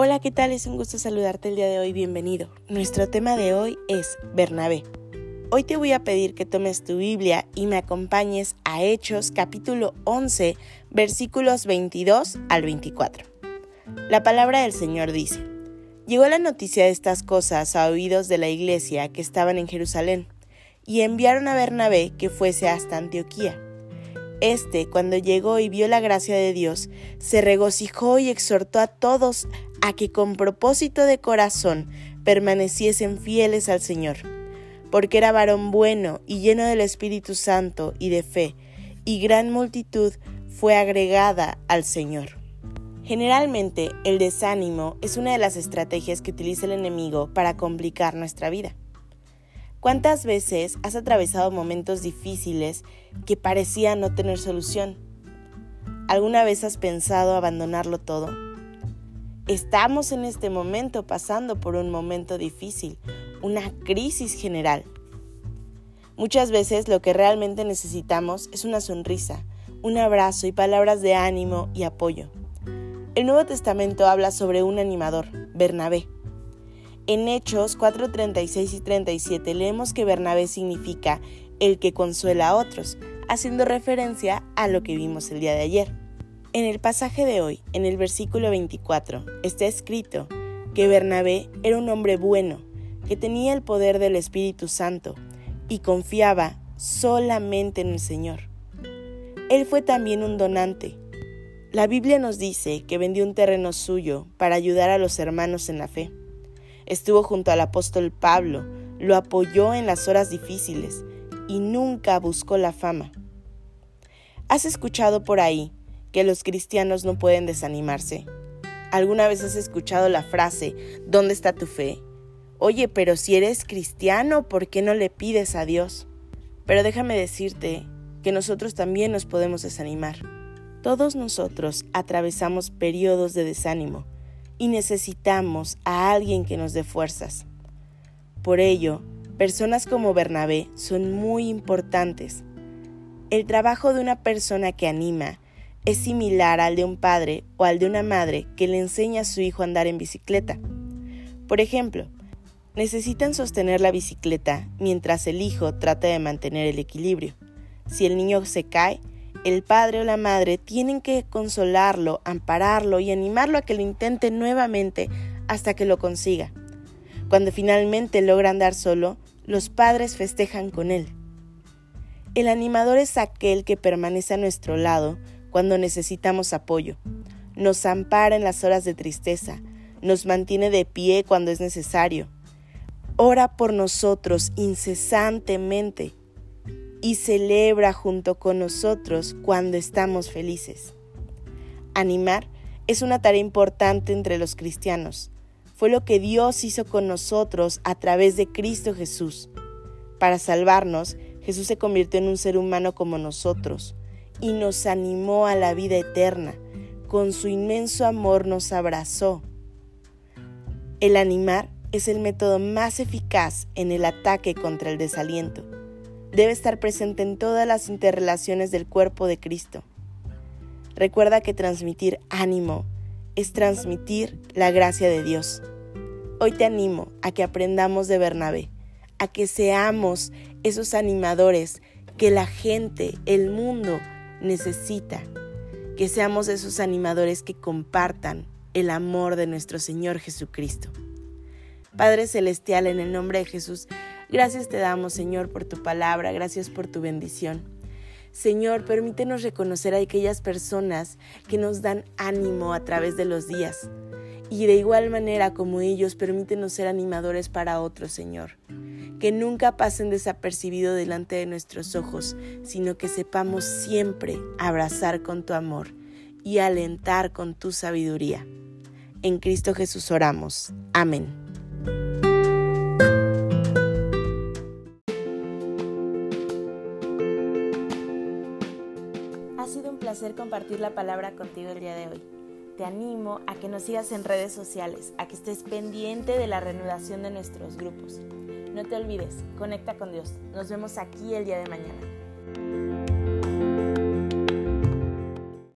Hola, ¿qué tal? Es un gusto saludarte el día de hoy, bienvenido. Nuestro tema de hoy es Bernabé. Hoy te voy a pedir que tomes tu Biblia y me acompañes a Hechos capítulo 11 versículos 22 al 24. La palabra del Señor dice, Llegó la noticia de estas cosas a oídos de la iglesia que estaban en Jerusalén, y enviaron a Bernabé que fuese hasta Antioquía. Este, cuando llegó y vio la gracia de Dios, se regocijó y exhortó a todos a que con propósito de corazón permaneciesen fieles al Señor, porque era varón bueno y lleno del Espíritu Santo y de fe, y gran multitud fue agregada al Señor. Generalmente, el desánimo es una de las estrategias que utiliza el enemigo para complicar nuestra vida. ¿Cuántas veces has atravesado momentos difíciles que parecían no tener solución? ¿Alguna vez has pensado abandonarlo todo? Estamos en este momento pasando por un momento difícil, una crisis general. Muchas veces lo que realmente necesitamos es una sonrisa, un abrazo y palabras de ánimo y apoyo. El Nuevo Testamento habla sobre un animador, Bernabé. En Hechos 4:36 y 37 leemos que Bernabé significa el que consuela a otros, haciendo referencia a lo que vimos el día de ayer. En el pasaje de hoy, en el versículo 24, está escrito que Bernabé era un hombre bueno, que tenía el poder del Espíritu Santo y confiaba solamente en el Señor. Él fue también un donante. La Biblia nos dice que vendió un terreno suyo para ayudar a los hermanos en la fe. Estuvo junto al apóstol Pablo, lo apoyó en las horas difíciles y nunca buscó la fama. ¿Has escuchado por ahí que los cristianos no pueden desanimarse. ¿Alguna vez has escuchado la frase, ¿dónde está tu fe? Oye, pero si eres cristiano, ¿por qué no le pides a Dios? Pero déjame decirte que nosotros también nos podemos desanimar. Todos nosotros atravesamos periodos de desánimo y necesitamos a alguien que nos dé fuerzas. Por ello, personas como Bernabé son muy importantes. El trabajo de una persona que anima es similar al de un padre o al de una madre que le enseña a su hijo a andar en bicicleta. Por ejemplo, necesitan sostener la bicicleta mientras el hijo trata de mantener el equilibrio. Si el niño se cae, el padre o la madre tienen que consolarlo, ampararlo y animarlo a que lo intente nuevamente hasta que lo consiga. Cuando finalmente logra andar solo, los padres festejan con él. El animador es aquel que permanece a nuestro lado cuando necesitamos apoyo, nos ampara en las horas de tristeza, nos mantiene de pie cuando es necesario, ora por nosotros incesantemente y celebra junto con nosotros cuando estamos felices. Animar es una tarea importante entre los cristianos. Fue lo que Dios hizo con nosotros a través de Cristo Jesús. Para salvarnos, Jesús se convirtió en un ser humano como nosotros y nos animó a la vida eterna. Con su inmenso amor nos abrazó. El animar es el método más eficaz en el ataque contra el desaliento. Debe estar presente en todas las interrelaciones del cuerpo de Cristo. Recuerda que transmitir ánimo es transmitir la gracia de Dios. Hoy te animo a que aprendamos de Bernabé, a que seamos esos animadores que la gente, el mundo, necesita que seamos esos animadores que compartan el amor de nuestro Señor Jesucristo. Padre Celestial, en el nombre de Jesús, gracias te damos, Señor, por tu palabra, gracias por tu bendición. Señor, permítenos reconocer a aquellas personas que nos dan ánimo a través de los días. Y de igual manera como ellos, permítenos ser animadores para otros, Señor que nunca pasen desapercibido delante de nuestros ojos, sino que sepamos siempre abrazar con tu amor y alentar con tu sabiduría. En Cristo Jesús oramos. Amén. Ha sido un placer compartir la palabra contigo el día de hoy. Te animo a que nos sigas en redes sociales, a que estés pendiente de la reanudación de nuestros grupos. No te olvides, conecta con Dios. Nos vemos aquí el día de mañana.